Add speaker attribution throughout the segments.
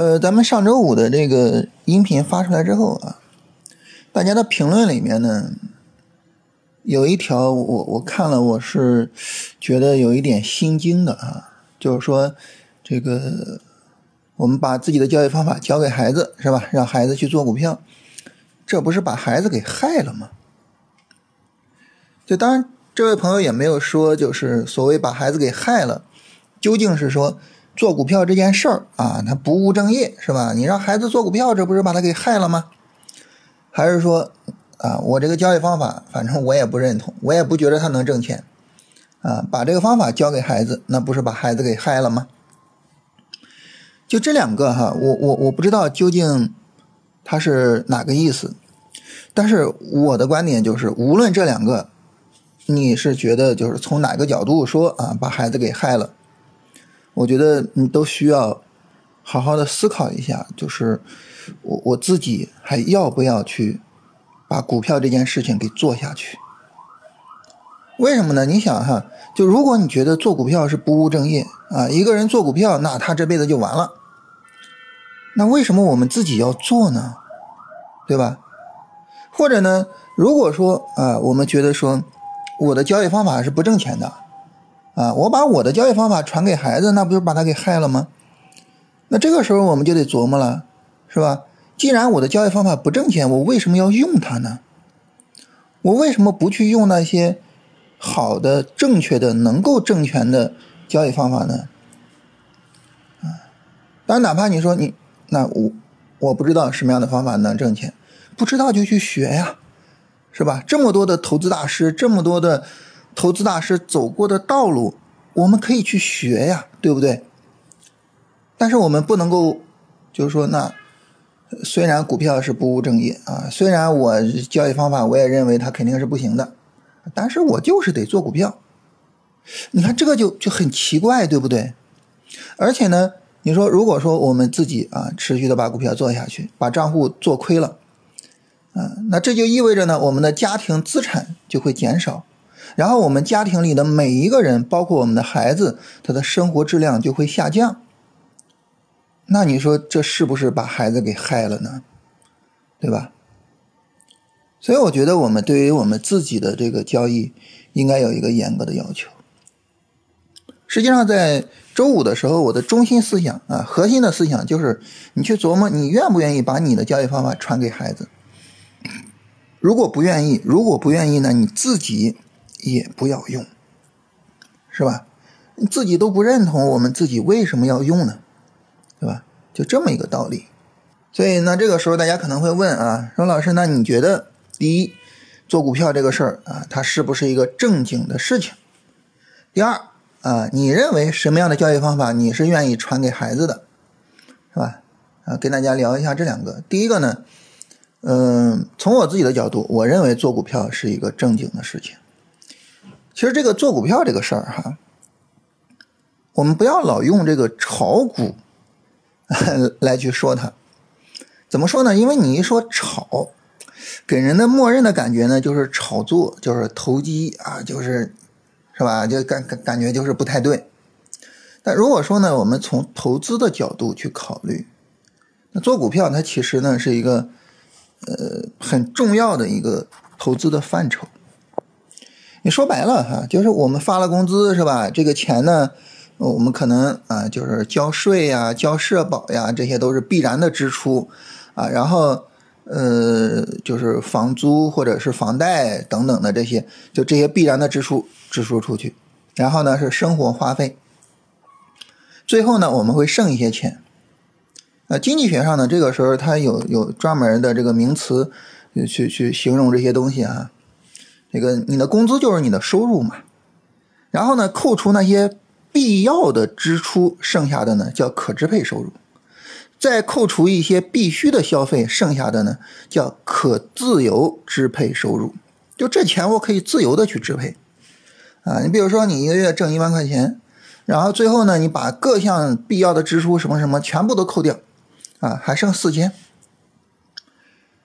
Speaker 1: 呃，咱们上周五的这个音频发出来之后啊，大家的评论里面呢，有一条我我看了，我是觉得有一点心惊的啊，就是说这个我们把自己的教育方法教给孩子是吧？让孩子去做股票，这不是把孩子给害了吗？就当然，这位朋友也没有说，就是所谓把孩子给害了，究竟是说。做股票这件事儿啊，他不务正业是吧？你让孩子做股票，这不是把他给害了吗？还是说啊，我这个交易方法，反正我也不认同，我也不觉得他能挣钱啊。把这个方法教给孩子，那不是把孩子给害了吗？就这两个哈，我我我不知道究竟他是哪个意思，但是我的观点就是，无论这两个，你是觉得就是从哪个角度说啊，把孩子给害了。我觉得你都需要好好的思考一下，就是我我自己还要不要去把股票这件事情给做下去？为什么呢？你想哈，就如果你觉得做股票是不务正业啊，一个人做股票，那他这辈子就完了。那为什么我们自己要做呢？对吧？或者呢，如果说啊，我们觉得说我的交易方法是不挣钱的。啊，我把我的交易方法传给孩子，那不就把他给害了吗？那这个时候我们就得琢磨了，是吧？既然我的交易方法不挣钱，我为什么要用它呢？我为什么不去用那些好的、正确的、能够挣钱的交易方法呢？啊，当然，哪怕你说你那我我不知道什么样的方法能挣钱，不知道就去学呀，是吧？这么多的投资大师，这么多的。投资大师走过的道路，我们可以去学呀，对不对？但是我们不能够，就是说，那虽然股票是不务正业啊，虽然我交易方法我也认为它肯定是不行的，但是我就是得做股票。你看这个就就很奇怪，对不对？而且呢，你说如果说我们自己啊持续的把股票做下去，把账户做亏了，啊，那这就意味着呢，我们的家庭资产就会减少。然后我们家庭里的每一个人，包括我们的孩子，他的生活质量就会下降。那你说这是不是把孩子给害了呢？对吧？所以我觉得我们对于我们自己的这个交易，应该有一个严格的要求。实际上，在周五的时候，我的中心思想啊，核心的思想就是，你去琢磨，你愿不愿意把你的交易方法传给孩子？如果不愿意，如果不愿意呢，你自己。也不要用，是吧？自己都不认同，我们自己为什么要用呢？对吧？就这么一个道理。所以呢，这个时候大家可能会问啊，说老师，那你觉得第一，做股票这个事儿啊，它是不是一个正经的事情？第二啊，你认为什么样的教育方法你是愿意传给孩子的，是吧？啊，跟大家聊一下这两个。第一个呢，嗯，从我自己的角度，我认为做股票是一个正经的事情。其实这个做股票这个事儿哈，我们不要老用这个炒股来去说它。怎么说呢？因为你一说炒，给人的默认的感觉呢，就是炒作，就是投机啊，就是是吧？就感感感觉就是不太对。但如果说呢，我们从投资的角度去考虑，那做股票它其实呢是一个呃很重要的一个投资的范畴。你说白了哈，就是我们发了工资是吧？这个钱呢，我们可能啊，就是交税呀、交社保呀，这些都是必然的支出啊。然后呃，就是房租或者是房贷等等的这些，就这些必然的支出支出出去。然后呢是生活花费，最后呢我们会剩一些钱。呃，经济学上呢，这个时候它有有专门的这个名词去去形容这些东西啊。这个你的工资就是你的收入嘛，然后呢，扣除那些必要的支出，剩下的呢叫可支配收入，再扣除一些必须的消费，剩下的呢叫可自由支配收入。就这钱我可以自由的去支配啊。你比如说你一个月挣一万块钱，然后最后呢，你把各项必要的支出什么什么全部都扣掉，啊，还剩四千。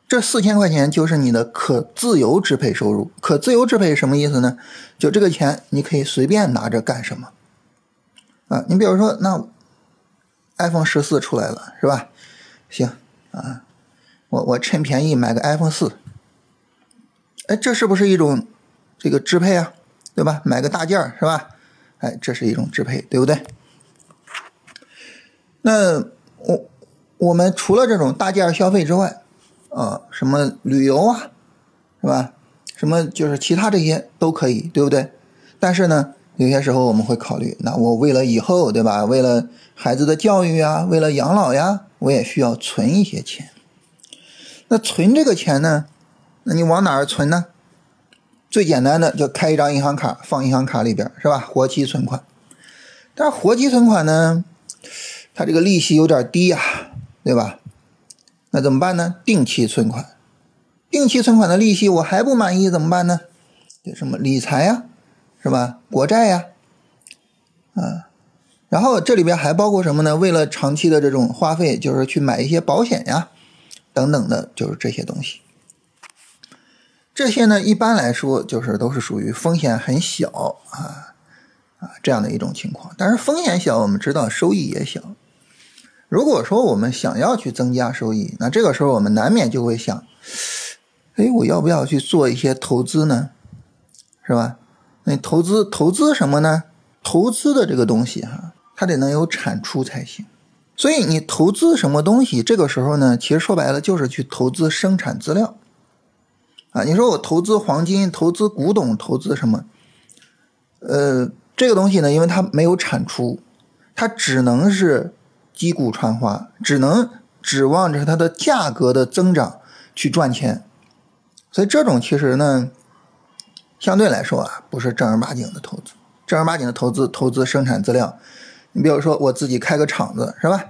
Speaker 1: 这四千块钱就是你的可自由支配收入。可自由支配什么意思呢？就这个钱你可以随便拿着干什么啊？你比如说，那，iPhone 十四出来了，是吧？行啊，我我趁便宜买个 iPhone 四，哎，这是不是一种这个支配啊？对吧？买个大件儿是吧？哎，这是一种支配，对不对？那我我们除了这种大件消费之外，啊，什么旅游啊，是吧？什么就是其他这些都可以，对不对？但是呢，有些时候我们会考虑，那我为了以后，对吧？为了孩子的教育啊，为了养老呀，我也需要存一些钱。那存这个钱呢？那你往哪儿存呢？最简单的就开一张银行卡，放银行卡里边，是吧？活期存款。但是活期存款呢？它这个利息有点低呀，对吧？那怎么办呢？定期存款，定期存款的利息我还不满意怎么办呢？有什么理财呀，是吧？国债呀，啊，然后这里边还包括什么呢？为了长期的这种花费，就是去买一些保险呀，等等的，就是这些东西。这些呢，一般来说就是都是属于风险很小啊啊这样的一种情况。但是风险小，我们知道收益也小。如果说我们想要去增加收益，那这个时候我们难免就会想，哎，我要不要去做一些投资呢？是吧？那投资投资什么呢？投资的这个东西哈，它得能有产出才行。所以你投资什么东西，这个时候呢，其实说白了就是去投资生产资料啊。你说我投资黄金、投资古董、投资什么？呃，这个东西呢，因为它没有产出，它只能是。击鼓传花，只能指望着它的价格的增长去赚钱，所以这种其实呢，相对来说啊，不是正儿八经的投资。正儿八经的投资，投资生产资料。你比如说，我自己开个厂子，是吧？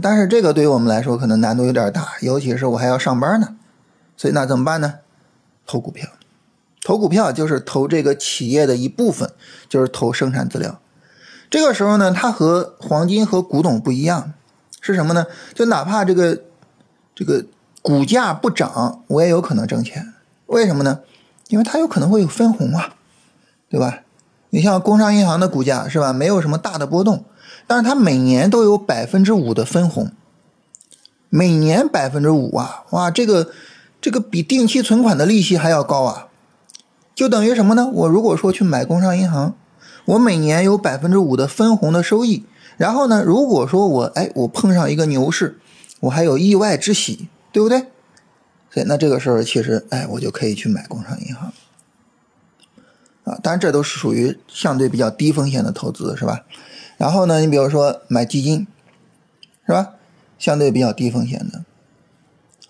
Speaker 1: 但是这个对于我们来说可能难度有点大，尤其是我还要上班呢。所以那怎么办呢？投股票，投股票就是投这个企业的一部分，就是投生产资料。这个时候呢，它和黄金和古董不一样，是什么呢？就哪怕这个这个股价不涨，我也有可能挣钱。为什么呢？因为它有可能会有分红啊，对吧？你像工商银行的股价是吧，没有什么大的波动，但是它每年都有百分之五的分红，每年百分之五啊，哇，这个这个比定期存款的利息还要高啊，就等于什么呢？我如果说去买工商银行。我每年有百分之五的分红的收益，然后呢，如果说我哎我碰上一个牛市，我还有意外之喜，对不对？所以那这个时候其实哎我就可以去买工商银行，啊，当然这都是属于相对比较低风险的投资，是吧？然后呢，你比如说买基金，是吧？相对比较低风险的，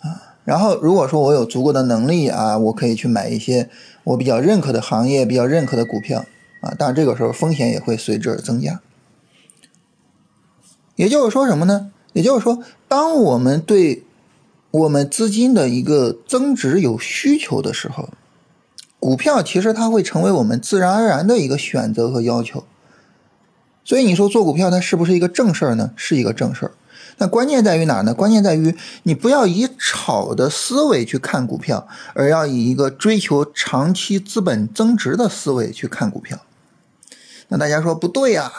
Speaker 1: 啊，然后如果说我有足够的能力啊，我可以去买一些我比较认可的行业、比较认可的股票。啊，当然这个时候风险也会随之而增加。也就是说什么呢？也就是说，当我们对我们资金的一个增值有需求的时候，股票其实它会成为我们自然而然的一个选择和要求。所以你说做股票它是不是一个正事儿呢？是一个正事儿。那关键在于哪呢？关键在于你不要以炒的思维去看股票，而要以一个追求长期资本增值的思维去看股票。那大家说不对呀？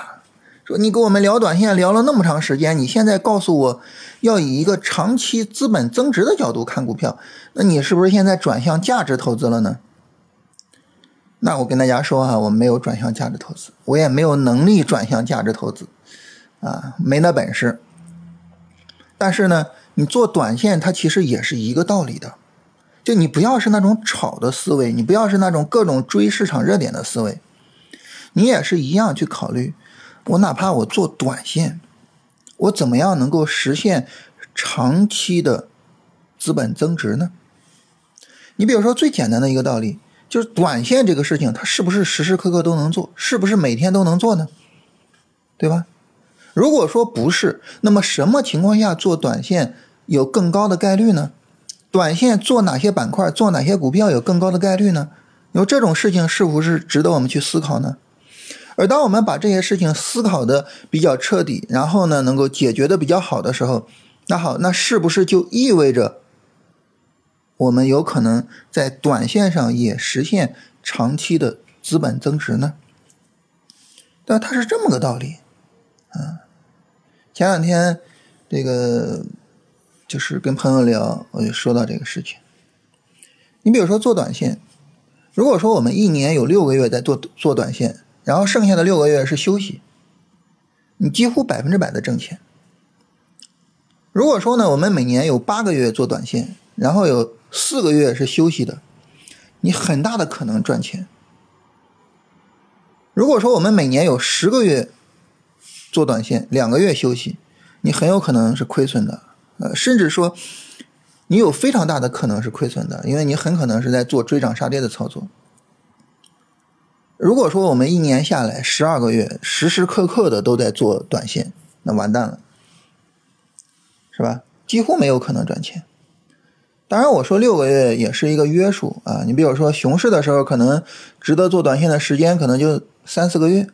Speaker 1: 说你跟我们聊短线聊了那么长时间，你现在告诉我要以一个长期资本增值的角度看股票，那你是不是现在转向价值投资了呢？那我跟大家说哈，我没有转向价值投资，我也没有能力转向价值投资，啊，没那本事。但是呢，你做短线它其实也是一个道理的，就你不要是那种炒的思维，你不要是那种各种追市场热点的思维。你也是一样去考虑，我哪怕我做短线，我怎么样能够实现长期的资本增值呢？你比如说最简单的一个道理，就是短线这个事情，它是不是时时刻刻都能做？是不是每天都能做呢？对吧？如果说不是，那么什么情况下做短线有更高的概率呢？短线做哪些板块、做哪些股票有更高的概率呢？有这种事情是不是值得我们去思考呢？而当我们把这些事情思考的比较彻底，然后呢，能够解决的比较好的时候，那好，那是不是就意味着我们有可能在短线上也实现长期的资本增值呢？但它是这么个道理，嗯，前两天这个就是跟朋友聊，我就说到这个事情。你比如说做短线，如果说我们一年有六个月在做做短线，然后剩下的六个月是休息，你几乎百分之百的挣钱。如果说呢，我们每年有八个月做短线，然后有四个月是休息的，你很大的可能赚钱。如果说我们每年有十个月做短线，两个月休息，你很有可能是亏损的，呃，甚至说你有非常大的可能是亏损的，因为你很可能是在做追涨杀跌的操作。如果说我们一年下来十二个月，时时刻刻的都在做短线，那完蛋了，是吧？几乎没有可能赚钱。当然，我说六个月也是一个约束啊。你比如说熊市的时候，可能值得做短线的时间可能就三四个月；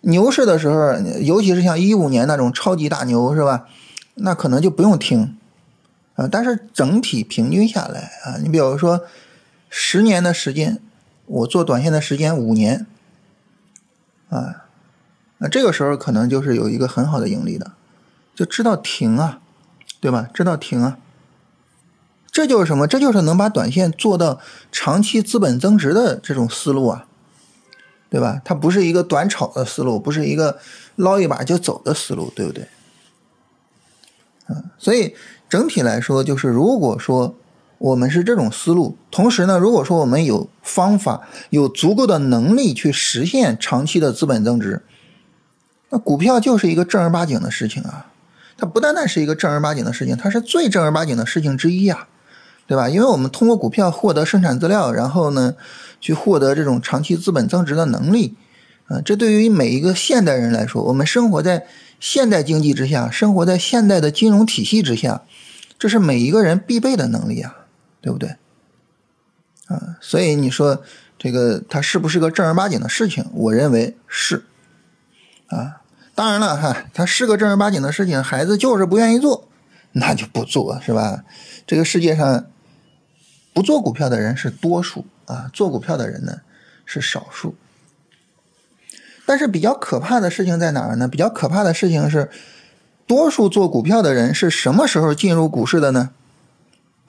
Speaker 1: 牛市的时候，尤其是像一五年那种超级大牛，是吧？那可能就不用听啊。但是整体平均下来啊，你比如说十年的时间，我做短线的时间五年啊，那这个时候可能就是有一个很好的盈利的，就知道停啊，对吧？知道停啊。这就是什么？这就是能把短线做到长期资本增值的这种思路啊，对吧？它不是一个短炒的思路，不是一个捞一把就走的思路，对不对？嗯，所以整体来说，就是如果说我们是这种思路，同时呢，如果说我们有方法、有足够的能力去实现长期的资本增值，那股票就是一个正儿八经的事情啊！它不单单是一个正儿八经的事情，它是最正儿八经的事情之一啊！对吧？因为我们通过股票获得生产资料，然后呢，去获得这种长期资本增值的能力，啊，这对于每一个现代人来说，我们生活在现代经济之下，生活在现代的金融体系之下，这是每一个人必备的能力啊，对不对？啊，所以你说这个它是不是个正儿八经的事情？我认为是，啊，当然了哈，它是个正儿八经的事情，孩子就是不愿意做，那就不做，是吧？这个世界上。不做股票的人是多数啊，做股票的人呢是少数。但是比较可怕的事情在哪儿呢？比较可怕的事情是，多数做股票的人是什么时候进入股市的呢？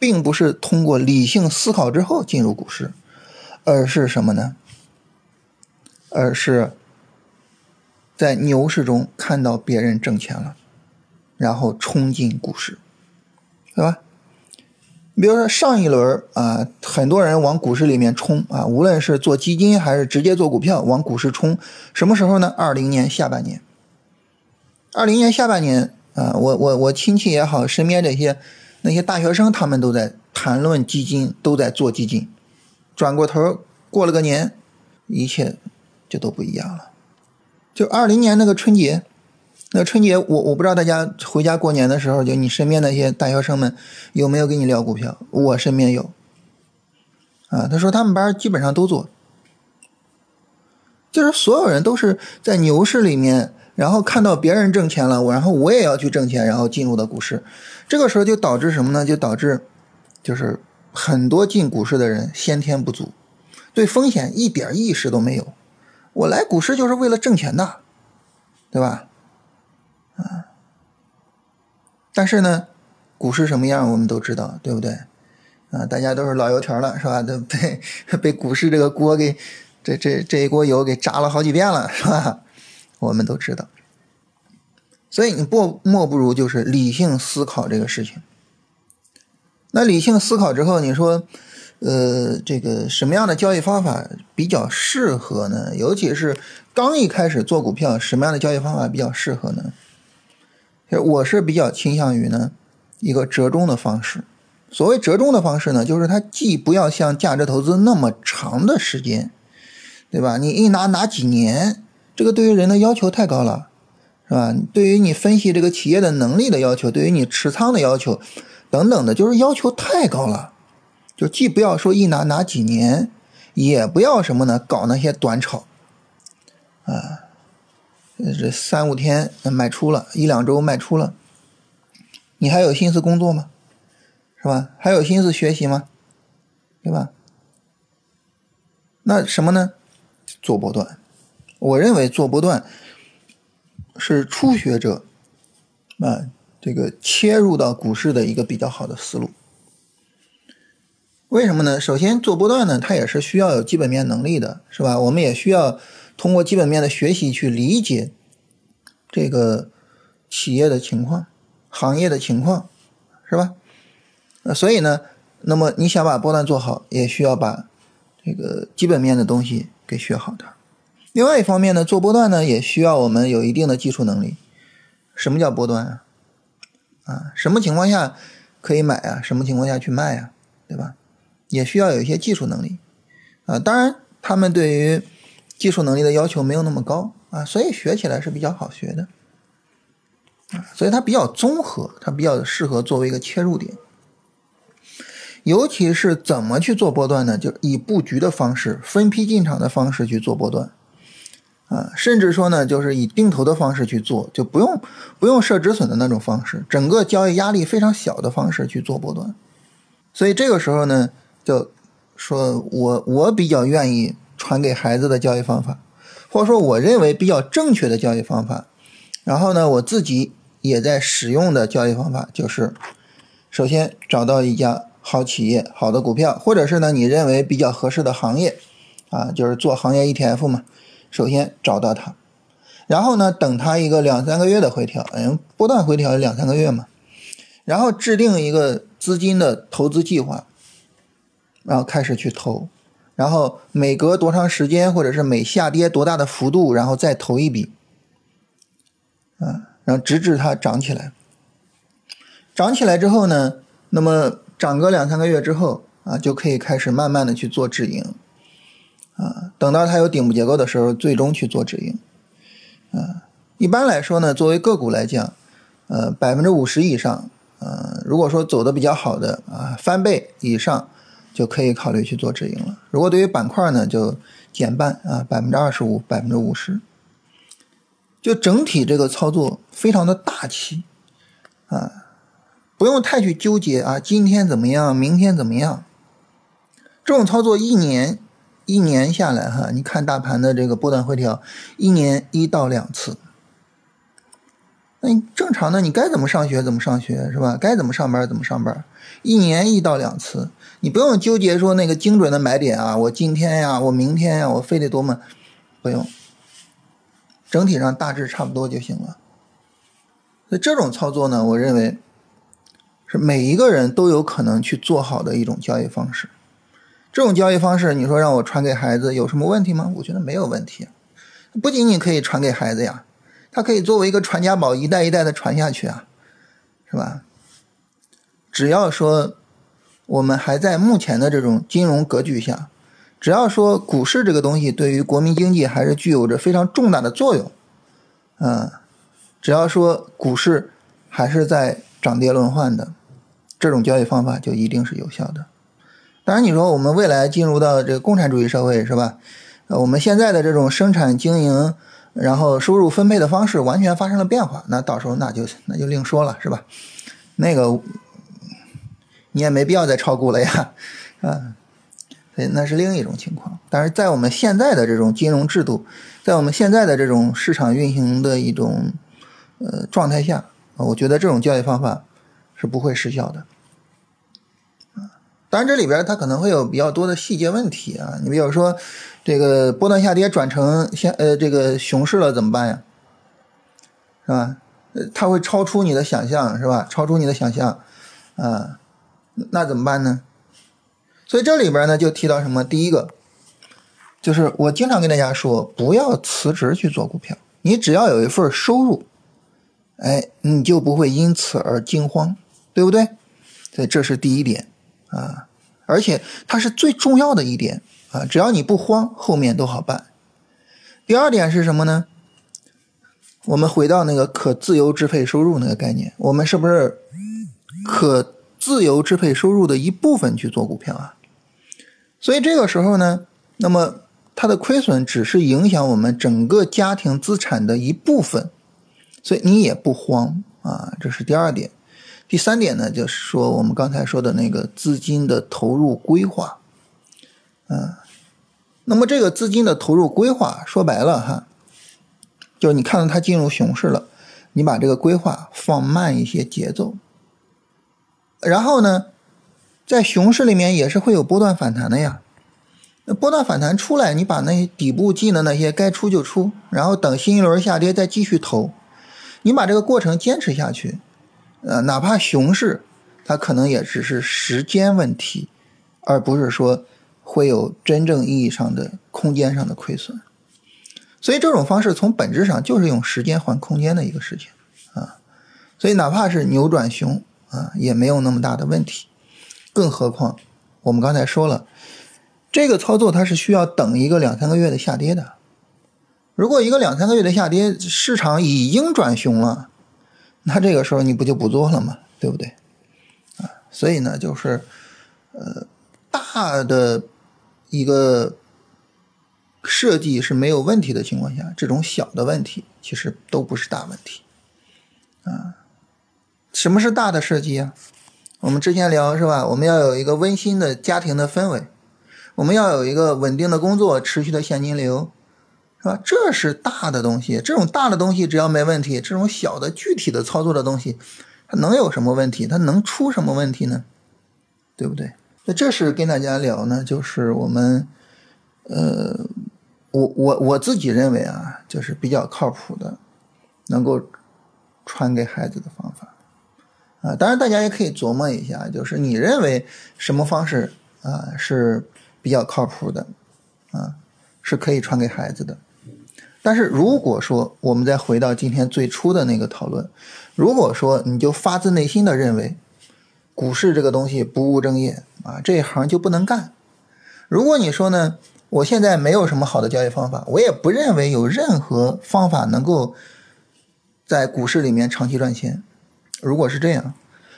Speaker 1: 并不是通过理性思考之后进入股市，而是什么呢？而是在牛市中看到别人挣钱了，然后冲进股市，对吧？比如说上一轮啊，很多人往股市里面冲啊，无论是做基金还是直接做股票往股市冲，什么时候呢？二零年下半年。二零年下半年啊，我我我亲戚也好，身边这些那些大学生，他们都在谈论基金，都在做基金。转过头过了个年，一切就都不一样了。就二零年那个春节。那春节，我我不知道大家回家过年的时候，就你身边那些大学生们有没有跟你聊股票？我身边有，啊，他说他们班基本上都做，就是所有人都是在牛市里面，然后看到别人挣钱了，我然后我也要去挣钱，然后进入的股市，这个时候就导致什么呢？就导致就是很多进股市的人先天不足，对风险一点意识都没有，我来股市就是为了挣钱的，对吧？啊，但是呢，股市什么样我们都知道，对不对？啊，大家都是老油条了，是吧？都被被股市这个锅给这这这一锅油给炸了好几遍了，是吧？我们都知道。所以你不莫不如就是理性思考这个事情。那理性思考之后，你说，呃，这个什么样的交易方法比较适合呢？尤其是刚一开始做股票，什么样的交易方法比较适合呢？我是比较倾向于呢一个折中的方式。所谓折中的方式呢，就是它既不要像价值投资那么长的时间，对吧？你一拿拿几年，这个对于人的要求太高了，是吧？对于你分析这个企业的能力的要求，对于你持仓的要求等等的，就是要求太高了。就既不要说一拿拿几年，也不要什么呢搞那些短炒，啊。这三五天卖出了一两周卖出了，你还有心思工作吗？是吧？还有心思学习吗？对吧？那什么呢？做波段，我认为做波段是初学者啊，这个切入到股市的一个比较好的思路。为什么呢？首先做波段呢，它也是需要有基本面能力的，是吧？我们也需要通过基本面的学习去理解这个企业的情况、行业的情况，是吧？呃，所以呢，那么你想把波段做好，也需要把这个基本面的东西给学好的。另外一方面呢，做波段呢，也需要我们有一定的技术能力。什么叫波段啊？啊，什么情况下可以买啊？什么情况下去卖啊？对吧？也需要有一些技术能力，啊，当然他们对于技术能力的要求没有那么高啊，所以学起来是比较好学的，啊，所以它比较综合，它比较适合作为一个切入点。尤其是怎么去做波段呢？就以布局的方式、分批进场的方式去做波段，啊，甚至说呢，就是以定投的方式去做，就不用不用设止损的那种方式，整个交易压力非常小的方式去做波段。所以这个时候呢。就说我我比较愿意传给孩子的交易方法，或者说我认为比较正确的交易方法，然后呢，我自己也在使用的交易方法就是，首先找到一家好企业、好的股票，或者是呢你认为比较合适的行业，啊，就是做行业 ETF 嘛，首先找到它，然后呢等它一个两三个月的回调，嗯，波段回调两三个月嘛，然后制定一个资金的投资计划。然后开始去投，然后每隔多长时间，或者是每下跌多大的幅度，然后再投一笔，啊，然后直至它涨起来。涨起来之后呢，那么涨个两三个月之后啊，就可以开始慢慢的去做止盈，啊，等到它有顶部结构的时候，最终去做止盈，啊，一般来说呢，作为个股来讲，呃，百分之五十以上，呃，如果说走的比较好的啊，翻倍以上。就可以考虑去做止盈了。如果对于板块呢，就减半啊，百分之二十五、百分之五十。就整体这个操作非常的大气啊，不用太去纠结啊，今天怎么样，明天怎么样。这种操作一年一年下来哈，你看大盘的这个波段回调，一年一到两次。那你正常的，你该怎么上学怎么上学是吧？该怎么上班怎么上班，一年一到两次，你不用纠结说那个精准的买点啊，我今天呀，我明天呀，我非得多么，不用，整体上大致差不多就行了。所以这种操作呢，我认为是每一个人都有可能去做好的一种交易方式。这种交易方式，你说让我传给孩子有什么问题吗？我觉得没有问题，不仅仅可以传给孩子呀。它可以作为一个传家宝，一代一代的传下去啊，是吧？只要说我们还在目前的这种金融格局下，只要说股市这个东西对于国民经济还是具有着非常重大的作用，嗯，只要说股市还是在涨跌轮换的，这种交易方法就一定是有效的。当然，你说我们未来进入到这个共产主义社会，是吧？呃，我们现在的这种生产经营。然后收入分配的方式完全发生了变化，那到时候那就那就另说了，是吧？那个你也没必要再炒股了呀，啊，所以那是另一种情况。但是在我们现在的这种金融制度，在我们现在的这种市场运行的一种呃状态下，我觉得这种交易方法是不会失效的。当然这里边它可能会有比较多的细节问题啊，你比如说。这个波段下跌转成现呃这个熊市了怎么办呀？是吧？它会超出你的想象，是吧？超出你的想象，啊，那怎么办呢？所以这里边呢就提到什么？第一个，就是我经常跟大家说，不要辞职去做股票，你只要有一份收入，哎，你就不会因此而惊慌，对不对？所以这是第一点啊，而且它是最重要的一点。啊，只要你不慌，后面都好办。第二点是什么呢？我们回到那个可自由支配收入那个概念，我们是不是可自由支配收入的一部分去做股票啊？所以这个时候呢，那么它的亏损只是影响我们整个家庭资产的一部分，所以你也不慌啊。这是第二点。第三点呢，就是说我们刚才说的那个资金的投入规划，嗯。那么这个资金的投入规划，说白了哈，就是你看到它进入熊市了，你把这个规划放慢一些节奏。然后呢，在熊市里面也是会有波段反弹的呀。那波段反弹出来，你把那些底部进的那些该出就出，然后等新一轮下跌再继续投。你把这个过程坚持下去，呃，哪怕熊市，它可能也只是时间问题，而不是说会有真正意义上的空间上的亏损。所以这种方式从本质上就是用时间换空间的一个事情啊。所以哪怕是扭转熊啊，也没有那么大的问题。更何况我们刚才说了，这个操作它是需要等一个两三个月的下跌的。如果一个两三个月的下跌，市场已经转熊了，那这个时候你不就不做了吗？对不对？啊，所以呢，就是呃，大的一个设计是没有问题的情况下，这种小的问题其实都不是大问题。啊，什么是大的设计啊？我们之前聊是吧？我们要有一个温馨的家庭的氛围，我们要有一个稳定的工作，持续的现金流。是吧？这是大的东西，这种大的东西只要没问题，这种小的具体的操作的东西，它能有什么问题？它能出什么问题呢？对不对？那这是跟大家聊呢，就是我们，呃，我我我自己认为啊，就是比较靠谱的，能够传给孩子的方法啊。当然，大家也可以琢磨一下，就是你认为什么方式啊是比较靠谱的啊，是可以传给孩子的。但是如果说我们再回到今天最初的那个讨论，如果说你就发自内心的认为股市这个东西不务正业啊，这一行就不能干。如果你说呢，我现在没有什么好的交易方法，我也不认为有任何方法能够在股市里面长期赚钱。如果是这样，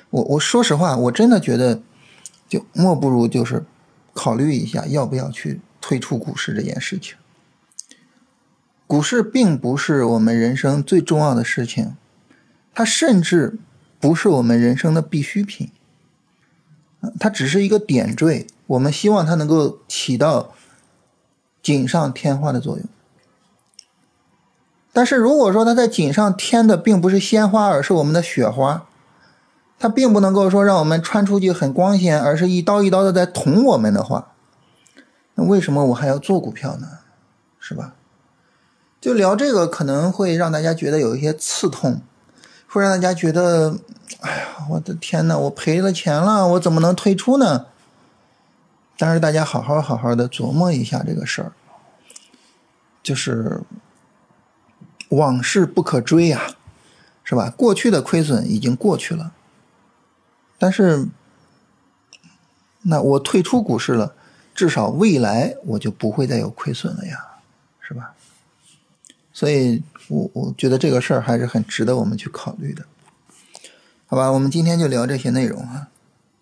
Speaker 1: 我我说实话，我真的觉得就莫不如就是考虑一下要不要去退出股市这件事情。股市并不是我们人生最重要的事情，它甚至不是我们人生的必需品，它只是一个点缀。我们希望它能够起到锦上添花的作用。但是如果说它在锦上添的并不是鲜花，而是我们的雪花，它并不能够说让我们穿出去很光鲜，而是一刀一刀的在捅我们的话，那为什么我还要做股票呢？是吧？就聊这个可能会让大家觉得有一些刺痛，会让大家觉得，哎呀，我的天呐，我赔了钱了，我怎么能退出呢？但是大家好好好好的琢磨一下这个事儿，就是往事不可追呀，是吧？过去的亏损已经过去了，但是那我退出股市了，至少未来我就不会再有亏损了呀，所以，我我觉得这个事儿还是很值得我们去考虑的，好吧？我们今天就聊这些内容啊。